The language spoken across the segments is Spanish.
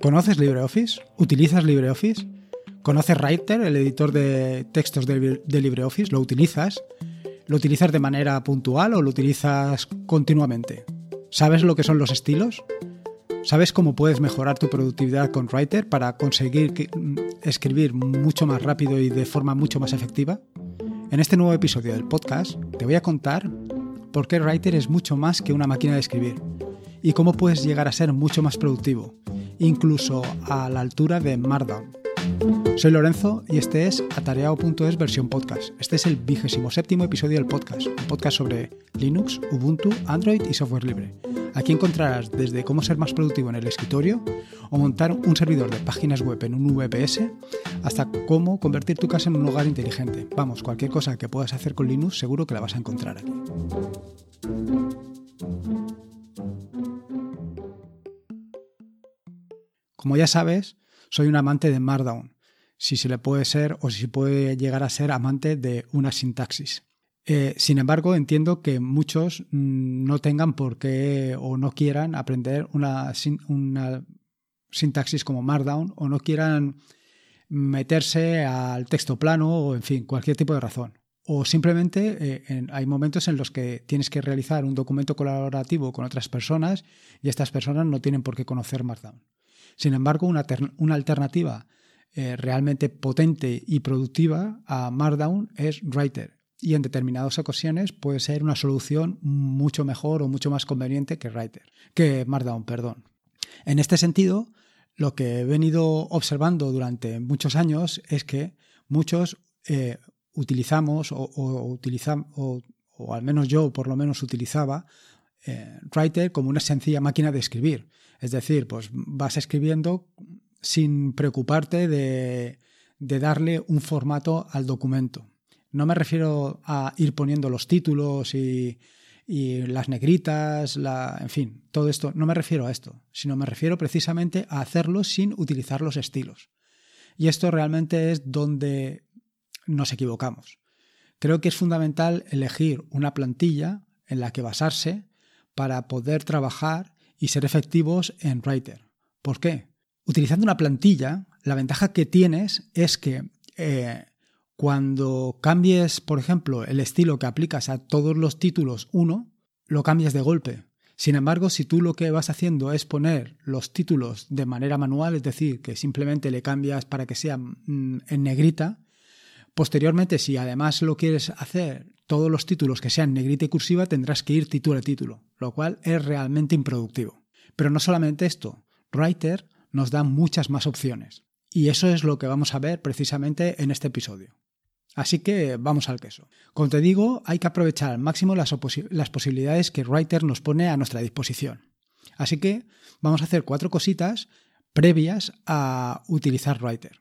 ¿Conoces LibreOffice? ¿Utilizas LibreOffice? ¿Conoces Writer, el editor de textos de, LibreOffice? ¿Lo utilizas? ¿Lo utilizas de manera puntual o lo utilizas continuamente? ¿Sabes lo que son los estilos? ¿Sabes cómo puedes mejorar tu productividad con Writer para conseguir mm, escribir mucho más rápido y de forma mucho más efectiva? En este nuevo episodio del podcast te voy a contar por qué Writer es mucho más que una máquina de escribir y cómo puedes llegar a ser mucho más productivo, incluso a la altura de Markdown. Soy Lorenzo y este es atareado.es versión podcast. Este es el vigésimo séptimo episodio del podcast, un podcast sobre Linux, Ubuntu, Android y software libre. Aquí encontrarás desde cómo ser más productivo en el escritorio o montar un servidor de páginas web en un VPS hasta cómo convertir tu casa en un hogar inteligente. Vamos, cualquier cosa que puedas hacer con Linux seguro que la vas a encontrar aquí. Como ya sabes, soy un amante de Markdown, si se le puede ser o si puede llegar a ser amante de una sintaxis. Eh, sin embargo, entiendo que muchos mm, no tengan por qué o no quieran aprender una, sintaxis como Markdown o no quieran meterse al texto plano o, en fin, cualquier tipo de razón. O simplemente eh, hay momentos en los que tienes que realizar un documento colaborativo con otras personas y estas personas no tienen por qué conocer Markdown. Sin embargo, una, alternativa eh, realmente potente y productiva a Markdown es Writer. Y en determinadas ocasiones puede ser una solución mucho mejor o mucho más conveniente que Writer, que Markdown, perdón. En este sentido, lo que he venido observando durante muchos años es que muchos eh, utilizamos o, o, al menos yo por lo menos utilizaba eh, Writer como una sencilla máquina de escribir. Es decir, pues vas escribiendo sin preocuparte de, darle un formato al documento. No me refiero a ir poniendo los títulos y, las negritas, en fin, todo esto. No me refiero a esto, sino me refiero precisamente a hacerlo sin utilizar los estilos. Y esto realmente es donde nos equivocamos. Creo que es fundamental elegir una plantilla en la que basarse para poder trabajar y ser efectivos en Writer. ¿Por qué? Utilizando una plantilla, la ventaja que tienes es que eh, cuando cambies, por ejemplo, el estilo que aplicas a todos los títulos 1, lo cambias de golpe. Sin embargo, si tú lo que vas haciendo es poner los títulos de manera manual, es decir, que simplemente le cambias para que sea mm, en negrita, posteriormente, si además lo quieres hacer todos los títulos que sean negrita y cursiva, tendrás que ir título a título lo cual es realmente improductivo. Pero no solamente esto, Writer nos da muchas más opciones. Y eso es lo que vamos a ver precisamente en este episodio. Así que vamos al queso. Como te digo, hay que aprovechar al máximo las, las, posibilidades que Writer nos pone a nuestra disposición. Así que vamos a hacer cuatro cositas previas a utilizar Writer.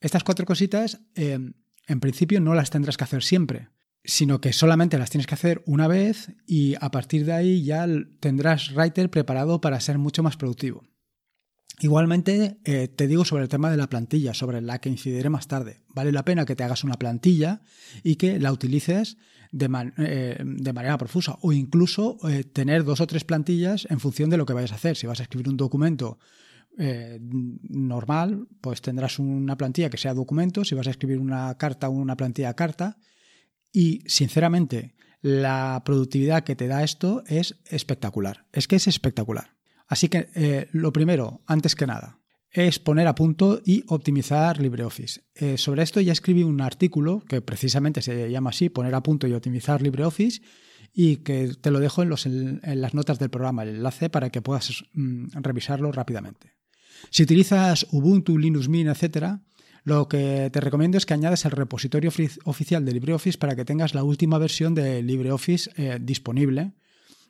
Estas cuatro cositas, eh, en principio, no las tendrás que hacer siempre, sino que solamente las tienes que hacer una vez y a partir de ahí ya tendrás Writer preparado para ser mucho más productivo. Igualmente, eh, te digo sobre el tema de la plantilla, sobre la que incidiré más tarde. Vale la pena que te hagas una plantilla y que la utilices de, eh, manera profusa o incluso eh, tener dos o tres plantillas en función de lo que vayas a hacer. Si vas a escribir un documento normal, pues tendrás una plantilla que sea documento. Si vas a escribir una carta, una plantilla carta y sinceramente, la productividad que te da esto es espectacular. Es que es espectacular. Así que eh, lo primero, antes que nada, es poner a punto y optimizar LibreOffice. Eh, sobre esto ya escribí un artículo que precisamente se llama así, poner a punto y optimizar LibreOffice, y que te lo dejo en, los, en las notas del programa, el enlace para que puedas mm, revisarlo rápidamente. Si utilizas Ubuntu, Linux Mint, etcétera, lo que te recomiendo es que añades el repositorio oficial de LibreOffice para que tengas la última versión de LibreOffice eh, disponible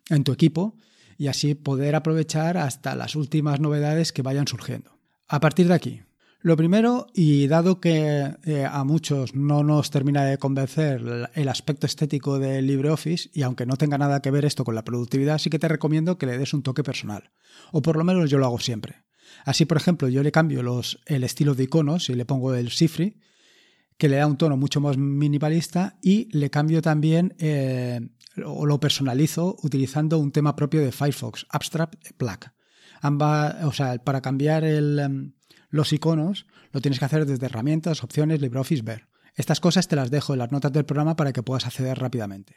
en tu equipo y así poder aprovechar hasta las últimas novedades que vayan surgiendo. A partir de aquí, lo primero, y dado que eh, a muchos no nos termina de convencer el aspecto estético de LibreOffice, y aunque no tenga nada que ver esto con la productividad, sí que te recomiendo que le des un toque personal. O por lo menos yo lo hago siempre. Así, por ejemplo, yo le cambio el estilo de iconos y le pongo el Sifri, que le da un tono mucho más minimalista, y le cambio también eh, o lo personalizo utilizando un tema propio de Firefox, Abstract Black. Ambas, o sea, para cambiar em, los iconos lo tienes que hacer desde herramientas, opciones, LibreOffice, ver. Estas cosas te las dejo en las notas del programa para que puedas acceder rápidamente.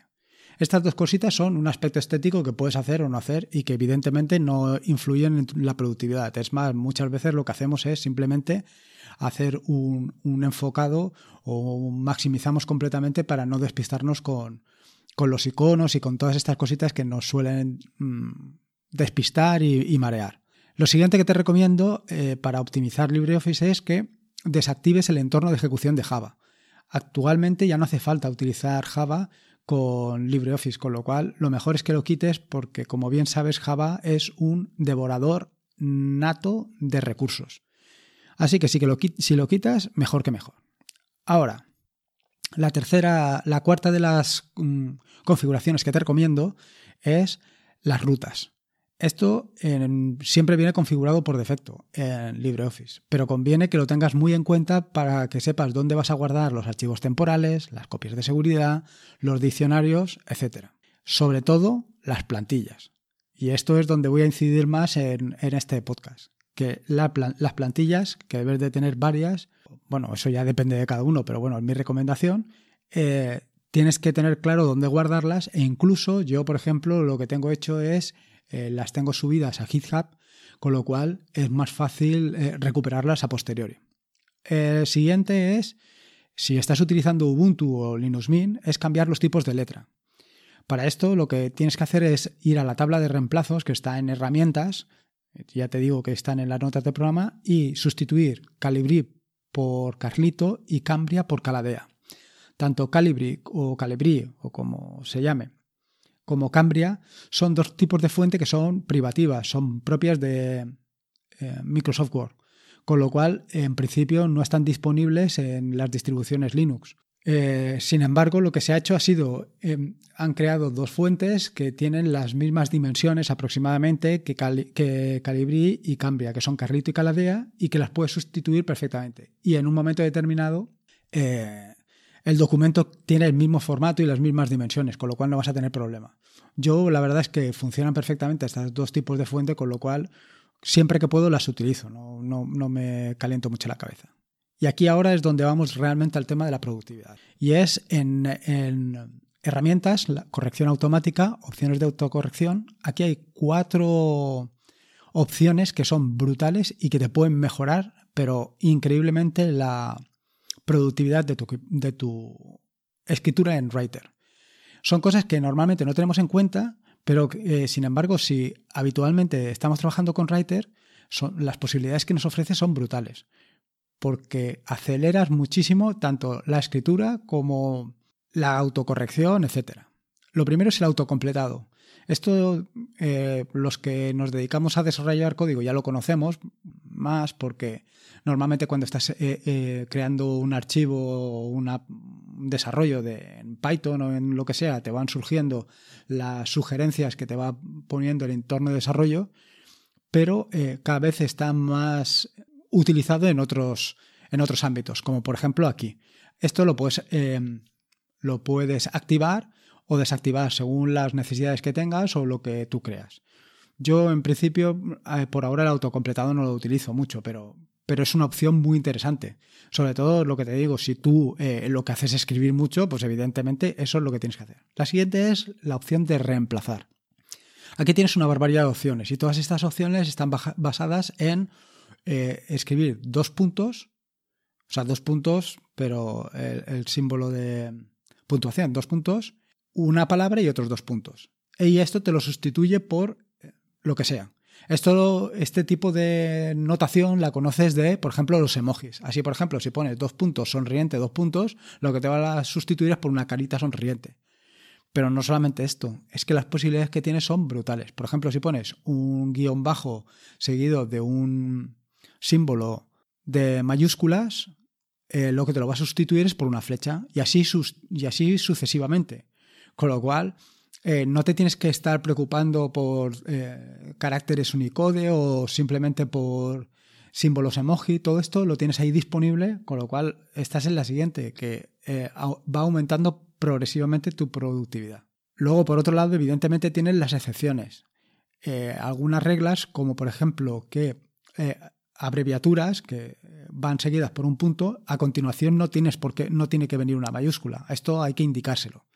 Estas dos cositas son un aspecto estético que puedes hacer o no hacer y que evidentemente no influyen en la productividad. Es más, muchas veces lo que hacemos es simplemente hacer un, enfocado o maximizamos completamente para no despistarnos con, los iconos y con todas estas cositas que nos suelen mm, despistar y, marear. Lo siguiente que te recomiendo eh, para optimizar LibreOffice es que desactives el entorno de ejecución de Java. Actualmente ya no hace falta utilizar Java con LibreOffice, con lo cual lo mejor es que lo quites porque, como bien sabes, Java es un devorador nato de recursos. Así que, sí que lo, si lo quitas, mejor que mejor. Ahora, la tercera, la cuarta de las mm, configuraciones que te recomiendo es las rutas. Esto siempre viene configurado por defecto en LibreOffice, pero conviene que lo tengas muy en cuenta para que sepas dónde vas a guardar los archivos temporales, las copias de seguridad, los diccionarios, etc. Sobre todo las plantillas. Y esto es donde voy a incidir más en, este podcast. Que las plantillas, que debes de tener varias, bueno, eso ya depende de cada uno, pero bueno, es mi recomendación, eh, tienes que tener claro dónde guardarlas e incluso yo, por ejemplo, lo que tengo hecho es eh, las tengo subidas a GitHub, con lo cual es más fácil eh, recuperarlas a posteriori. El siguiente es, si estás utilizando Ubuntu o Linux Mint, es cambiar los tipos de letra. Para esto lo que tienes que hacer es ir a la tabla de reemplazos que está en herramientas, ya te digo que están en las notas del programa, y sustituir Calibri por Carlito y Cambria por Caladea. Tanto Calibri o Calibri o como se llame, como Cambria son dos tipos de fuente que son privativas, son propias de eh, Microsoft Word, con lo cual en principio no están disponibles en las distribuciones Linux. Eh, sin embargo, lo que se ha hecho ha sido, em, han creado dos fuentes que tienen las mismas dimensiones aproximadamente que, Calibri y Cambria, que son Carlito y Caladea, y que las puedes sustituir perfectamente. Y en un momento determinado eh, el documento tiene el mismo formato y las mismas dimensiones, con lo cual no vas a tener problema. Yo la verdad es que funcionan perfectamente estos dos tipos de fuente, con lo cual siempre que puedo las utilizo, no, no, me caliento mucho la cabeza. Y aquí ahora es donde vamos realmente al tema de la productividad. Y es en, en herramientas, la corrección automática, opciones de autocorrección. Aquí hay cuatro opciones que son brutales y que te pueden mejorar, pero increíblemente la, productividad de tu, escritura en Writer. Son cosas que normalmente no tenemos en cuenta, pero eh, sin embargo, si habitualmente estamos trabajando con Writer, son, las posibilidades que nos ofrece son brutales, porque aceleras muchísimo tanto la escritura como la autocorrección, etc. Lo primero es el autocompletado. Esto, eh, los que nos dedicamos a desarrollar código ya lo conocemos más porque normalmente cuando estás eh, eh, creando un archivo o un desarrollo de, en Python o en lo que sea, te van surgiendo las sugerencias que te va poniendo el entorno de desarrollo, pero cada vez está más utilizado en otros, en otros ámbitos, como por ejemplo aquí. Esto lo puedes, lo puedes activar o desactivar según las necesidades que tengas o lo que tú creas. Yo, en principio, eh, por ahora el autocompletado no lo utilizo mucho, pero, pero es una opción muy interesante. Sobre todo lo que te digo, si tú eh, lo que haces es escribir mucho, pues evidentemente eso es lo que tienes que hacer. La siguiente es la opción de reemplazar. Aquí tienes una barbaridad de opciones y todas estas opciones están basadas en eh, escribir dos puntos, o sea, dos puntos, pero el símbolo de puntuación, dos puntos, una palabra y otros dos puntos. Y esto te lo sustituye por eh, lo que sea. Esto, este tipo de notación la conoces de, por ejemplo, los emojis. Así, por ejemplo, si pones dos puntos, sonriente, dos puntos, lo que te va a sustituir es por una carita sonriente. Pero no solamente esto, es que las posibilidades que tienes son brutales. Por ejemplo, si pones un guion bajo seguido de un símbolo de mayúsculas, eh, lo que te lo va a sustituir es por una flecha y así, y así sucesivamente. Con lo cual, eh, no te tienes que estar preocupando por eh, caracteres Unicode o simplemente por símbolos emoji, todo esto lo tienes ahí disponible, con lo cual estás en la siguiente, que eh, va aumentando progresivamente tu productividad. Luego, por otro lado, evidentemente tienes las excepciones. algunas reglas, como por ejemplo que abreviaturas que van seguidas por un punto, a continuación no tienes por qué, no tiene que venir una mayúscula. Esto hay que indicárselo.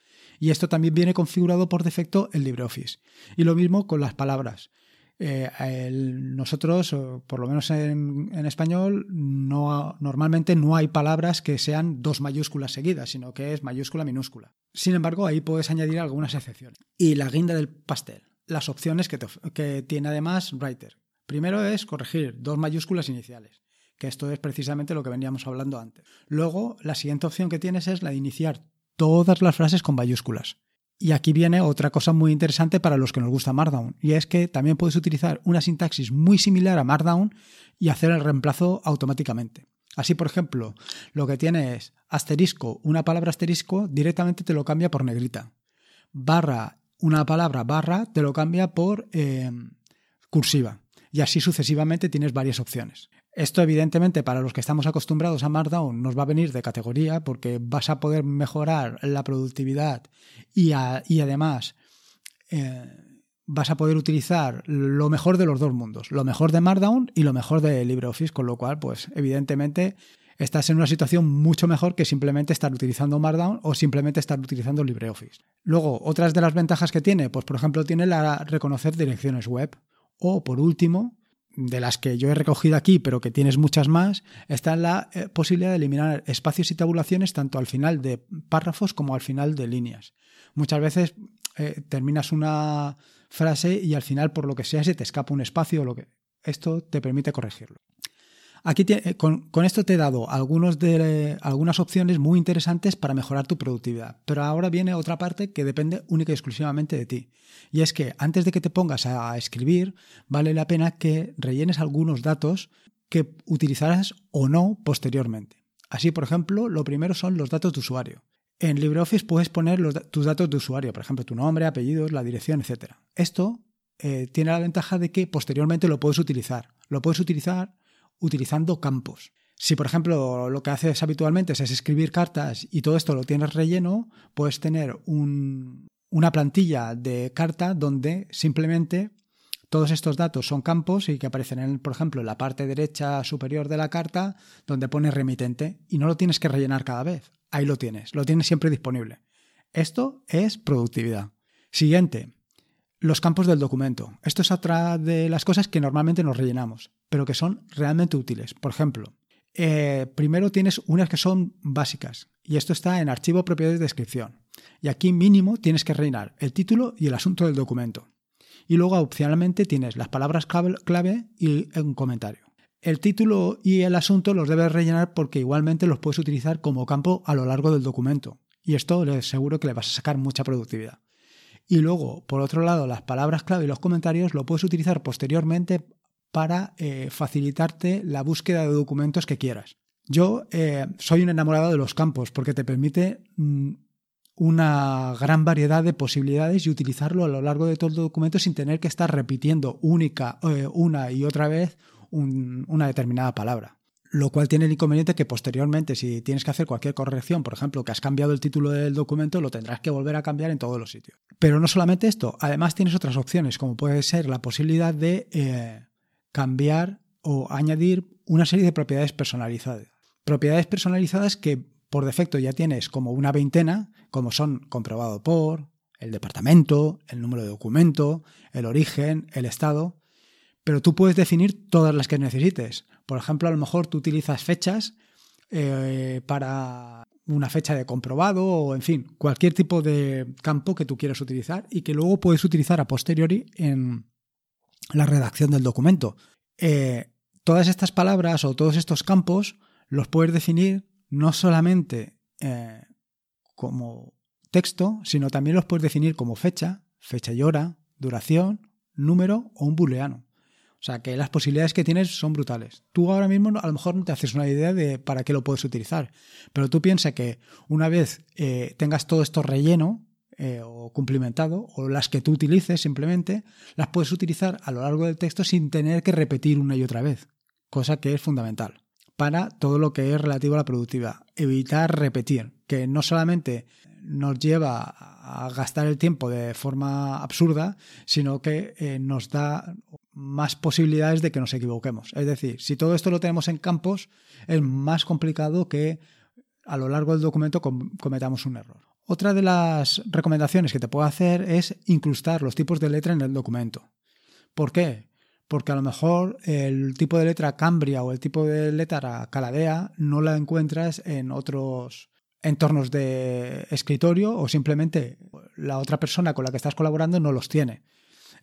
Y esto también viene configurado por defecto en LibreOffice. Y lo mismo con las palabras. Eh, nosotros, por lo menos en, español, no, normalmente no hay palabras que sean dos mayúsculas seguidas, sino que es mayúscula minúscula. Sin embargo, ahí puedes añadir algunas excepciones. Y la guinda del pastel, las opciones que tiene además Writer. Primero es corregir dos mayúsculas iniciales, que esto es precisamente lo que veníamos hablando antes. Luego, la siguiente opción que tienes es la de iniciar todas las frases con mayúsculas. Y aquí viene otra cosa muy interesante para los que nos gusta Markdown, y es que también puedes utilizar una sintaxis muy similar a Markdown y hacer el reemplazo automáticamente. Así, por ejemplo, lo que tiene es asterisco, una palabra asterisco, directamente te lo cambia por negrita. Barra, una palabra barra, te lo cambia por eh, cursiva. Y así sucesivamente tienes varias opciones. Esto evidentemente para los que estamos acostumbrados a Markdown nos va a venir de categoría porque vas a poder mejorar la productividad y, además eh, vas a poder utilizar lo mejor de los dos mundos, lo mejor de Markdown y lo mejor de LibreOffice, con lo cual pues evidentemente estás en una situación mucho mejor que simplemente estar utilizando Markdown o simplemente estar utilizando LibreOffice. Luego, otras de las ventajas que tiene, pues por ejemplo tiene la reconocer direcciones web o por último de las que yo he recogido aquí, pero que tienes muchas más, está la eh, posibilidad de eliminar espacios y tabulaciones tanto al final de párrafos como al final de líneas. Muchas veces eh, terminas una frase y al final, por lo que sea, se te escapa un espacio o lo que. Esto te permite corregirlo. Aquí eh, con, esto te he dado algunas opciones muy interesantes para mejorar tu productividad, pero ahora viene otra parte que depende única y exclusivamente de ti. Y es que antes de que te pongas a escribir, vale la pena que rellenes algunos datos que utilizarás o no posteriormente. Así, por ejemplo, lo primero son los datos de usuario. En LibreOffice puedes poner tus datos de usuario, por ejemplo, tu nombre, apellidos, la dirección, etc. Esto eh, tiene la ventaja de que posteriormente lo puedes utilizar. Lo puedes utilizar utilizando campos. Si, por ejemplo, lo que haces habitualmente es escribir cartas y todo esto lo tienes relleno, puedes tener una plantilla de carta donde simplemente todos estos datos son campos y que aparecen, en, por ejemplo, en la parte derecha superior de la carta donde pone remitente y no lo tienes que rellenar cada vez. Ahí lo tienes, lo tienes siempre disponible. Esto es productividad. Siguiente, los campos del documento. Esto es otra de las cosas que normalmente nos rellenamos, pero que son realmente útiles. Por ejemplo, eh, primero tienes unas que son básicas, y esto está en archivo propiedades de descripción. Y aquí mínimo tienes que rellenar el título y el asunto del documento. Y luego opcionalmente tienes las palabras clave y un comentario. El título y el asunto los debes rellenar porque igualmente los puedes utilizar como campo a lo largo del documento. Y esto seguro que le vas a sacar mucha productividad. Y luego, por otro lado, las palabras clave y los comentarios lo puedes utilizar posteriormente para eh, facilitarte la búsqueda de documentos que quieras. Yo eh, soy un enamorado de los campos porque te permite mm, una gran variedad de posibilidades y utilizarlo a lo largo de todo el documento sin tener que estar repitiendo única, eh, una y otra vez una determinada palabra lo cual tiene el inconveniente que posteriormente, si tienes que hacer cualquier corrección, por ejemplo, que has cambiado el título del documento, lo tendrás que volver a cambiar en todos los sitios. Pero no solamente esto, además tienes otras opciones, como puede ser la posibilidad de eh, cambiar o añadir una serie de propiedades personalizadas. Propiedades personalizadas que por defecto ya tienes como una veintena, como son comprobado por, el departamento, el número de documento, el origen, el estado, pero tú puedes definir todas las que necesites. Por ejemplo, a lo mejor tú utilizas fechas eh, para una fecha de comprobado o, en fin, cualquier tipo de campo que tú quieras utilizar y que luego puedes utilizar a posteriori en la redacción del documento. Eh, todas estas palabras o todos estos campos los puedes definir no solamente eh, como texto, sino también los puedes definir como fecha, fecha y hora, duración, número o un booleano. O sea, que las posibilidades que tienes son brutales. Tú ahora mismo a lo mejor no te haces una idea de para qué lo puedes utilizar, pero tú piensas que una vez eh, tengas todo esto relleno eh, o cumplimentado, o las que tú utilices simplemente, las puedes utilizar a lo largo del texto sin tener que repetir una y otra vez, cosa que es fundamental para todo lo que es relativo a la productividad. Evitar repetir, que no solamente nos lleva a gastar el tiempo de forma absurda, sino que eh, nos da más posibilidades de que nos equivoquemos. Es decir, si todo esto lo tenemos en campos, es más complicado que a lo largo del documento cometamos un error. Otra de las recomendaciones que te puedo hacer es incrustar los tipos de letra en el documento. ¿Por qué? Porque a lo mejor el tipo de letra Cambria o el tipo de letra Caladea no la encuentras en otros entornos de escritorio o simplemente la otra persona con la que estás colaborando no los tiene.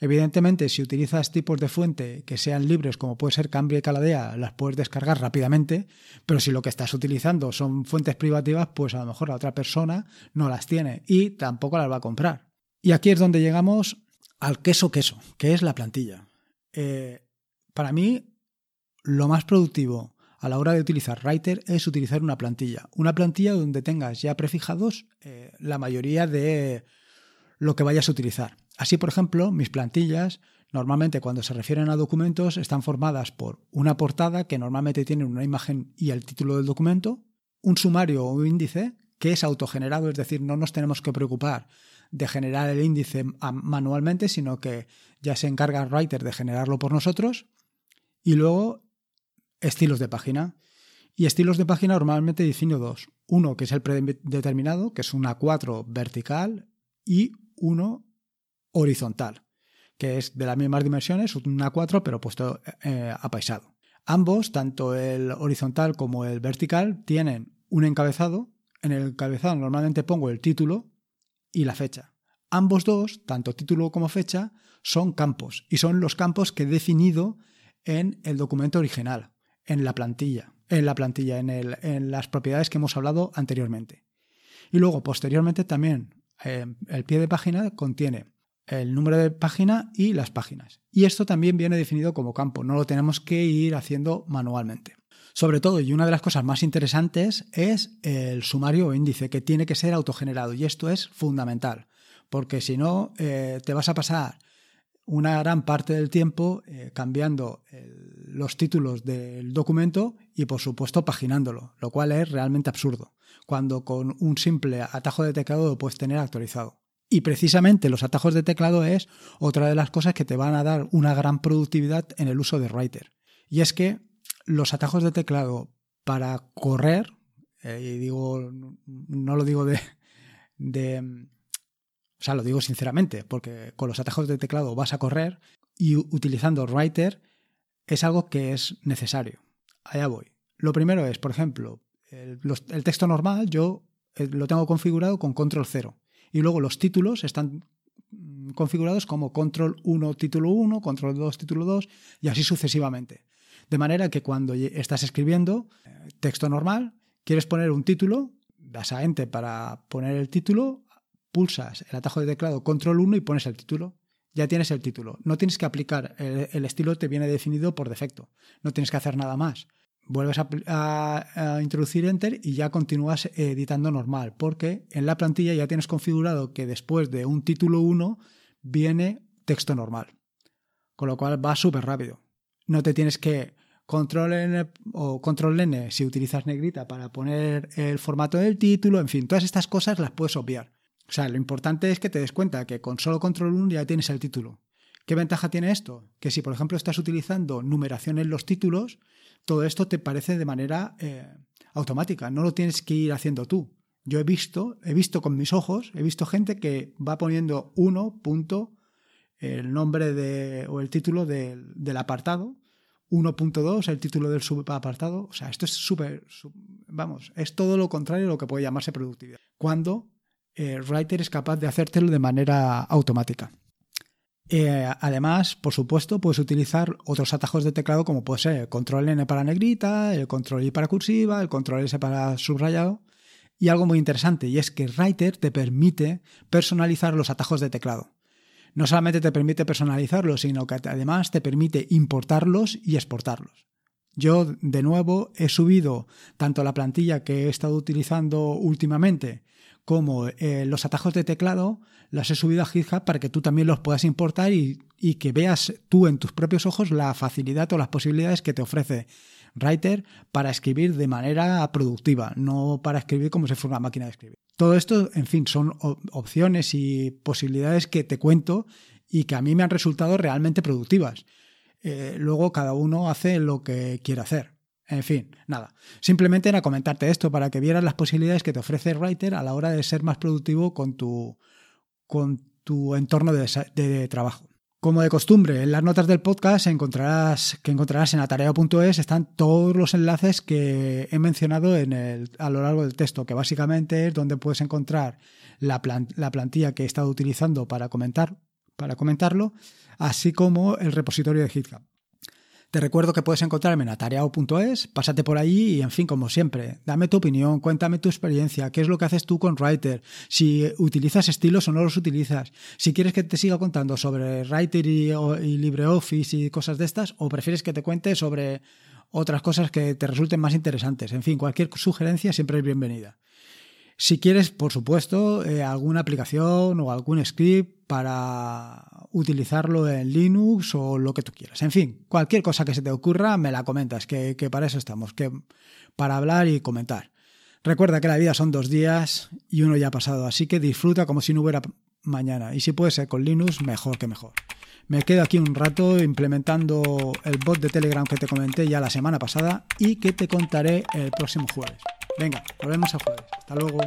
Evidentemente, si utilizas tipos de fuente que sean libres, como puede ser Cambria y Caladea, las puedes descargar rápidamente, pero si lo que estás utilizando son fuentes privativas, pues a lo mejor la otra persona no las tiene y tampoco las va a comprar. Y aquí es donde llegamos al queso queso, que es la plantilla. Eh, para mí, lo más productivo a la hora de utilizar Writer es utilizar una plantilla. Una plantilla donde tengas ya prefijados eh, la mayoría de lo que vayas a utilizar. Así, por ejemplo, mis plantillas normalmente cuando se refieren a documentos están formadas por una portada que normalmente tiene una imagen y el título del documento, un sumario o un índice que es autogenerado, es decir, no nos tenemos que preocupar de generar el índice manualmente, sino que ya se encarga Writer de generarlo por nosotros. Y luego estilos de página. Y estilos de página normalmente defino dos. Uno que es el predeterminado, que es una 4 vertical, y uno horizontal, que es de las mismas dimensiones, una 4, pero puesto eh, apaisado. Ambos, tanto el horizontal como el vertical, tienen un encabezado. En el encabezado normalmente pongo el título y la fecha. Ambos dos, tanto título como fecha, son campos y son los campos que he definido en el documento original, en la plantilla, en la plantilla, en, el, en las propiedades que hemos hablado anteriormente. Y luego, posteriormente, también eh, el pie de página contiene el número de página y las páginas. Y esto también viene definido como campo, no lo tenemos que ir haciendo manualmente. Sobre todo, y una de las cosas más interesantes es el sumario o índice, que tiene que ser autogenerado. Y esto es fundamental, porque si no, eh, te vas a pasar una gran parte del tiempo eh, cambiando los títulos del documento y, por supuesto, paginándolo, lo cual es realmente absurdo, cuando con un simple atajo de teclado lo puedes tener actualizado. Y precisamente los atajos de teclado es otra de las cosas que te van a dar una gran productividad en el uso de Writer. Y es que los atajos de teclado para correr, eh, y digo, no lo digo de, de, o sea, lo digo sinceramente, porque con los atajos de teclado vas a correr y utilizando Writer es algo que es necesario. Allá voy. Lo primero es, por ejemplo, el, el texto normal yo eh, lo tengo configurado con control 0 y luego los títulos están mm, configurados como control 1 título 1, control 2 título 2 y así sucesivamente. De manera que cuando estás escribiendo eh, texto normal, quieres poner un título, das a Enter para poner el título, pulsas el atajo de teclado control 1 y pones el título. Ya tienes el título. No tienes que aplicar, el, el estilo te viene definido por defecto. No tienes que hacer nada más vuelves a, introducir Enter y ya continúas editando normal, porque en la plantilla ya tienes configurado que después de un título 1 viene texto normal, con lo cual va súper rápido. No te tienes que control N o control N si utilizas negrita para poner el formato del título, en fin, todas estas cosas las puedes obviar. O sea, lo importante es que te des cuenta que con solo control 1 ya tienes el título. ¿Qué ventaja tiene esto? Que si por ejemplo estás utilizando numeración en los títulos, todo esto te parece de manera eh, automática, no lo tienes que ir haciendo tú. Yo he visto, he visto con mis ojos, he visto gente que va poniendo uno el nombre de, o el título del, apartado, 1.2 el título del subapartado. O sea, esto es súper, vamos, es todo lo contrario a lo que puede llamarse productividad. Cuando eh, Writer es capaz de hacértelo de manera automática. Eh, además, por supuesto, puedes utilizar otros atajos de teclado como puede ser el control N para negrita, el control I para cursiva, el control S para subrayado. Y algo muy interesante, y es que Writer te permite personalizar los atajos de teclado. No solamente te permite personalizarlos, sino que además te permite importarlos y exportarlos. Yo, de nuevo, he subido tanto la plantilla que he estado utilizando últimamente como eh, los atajos de teclado las he subido a GitHub para que tú también los puedas importar y, que veas tú en tus propios ojos la facilidad o las posibilidades que te ofrece Writer para escribir de manera productiva, no para escribir como si fuera una máquina de escribir. Todo esto, en fin, son opciones y posibilidades que te cuento y que a mí me han resultado realmente productivas. Eh, luego cada uno hace lo que quiere hacer. En fin, nada. Simplemente era comentarte esto para que vieras las posibilidades que te ofrece Writer a la hora de ser más productivo con tu, con tu entorno de, trabajo. Como de costumbre, en las notas del podcast encontrarás, que encontrarás en atareo.es están todos los enlaces que he mencionado en el, a lo largo del texto, que básicamente es donde puedes encontrar la, la plantilla que he estado utilizando para comentar, para comentarlo, así como el repositorio de GitHub. Te recuerdo que puedes encontrarme en atareado.es, pásate por allí y, en fin, como siempre, dame tu opinión, cuéntame tu experiencia, qué es lo que haces tú con Writer, si utilizas estilos o no los utilizas, si quieres que te siga contando sobre Writer y, LibreOffice y cosas de estas, o prefieres que te cuente sobre otras cosas que te resulten más interesantes. En fin, cualquier sugerencia siempre es bienvenida. Si quieres, por supuesto, eh, alguna aplicación o algún script para utilizarlo en Linux o lo que tú quieras. En fin, cualquier cosa que se te ocurra, me la comentas, que, que para eso estamos, que para hablar y comentar. Recuerda que la vida son dos días y uno ya ha pasado, así que disfruta como si no hubiera mañana. Y si puede ser con Linux, mejor que mejor. Me quedo aquí un rato implementando el bot de Telegram que te comenté ya la semana pasada y que te contaré el próximo jueves. Venga, nos vemos jueves. Hasta luego.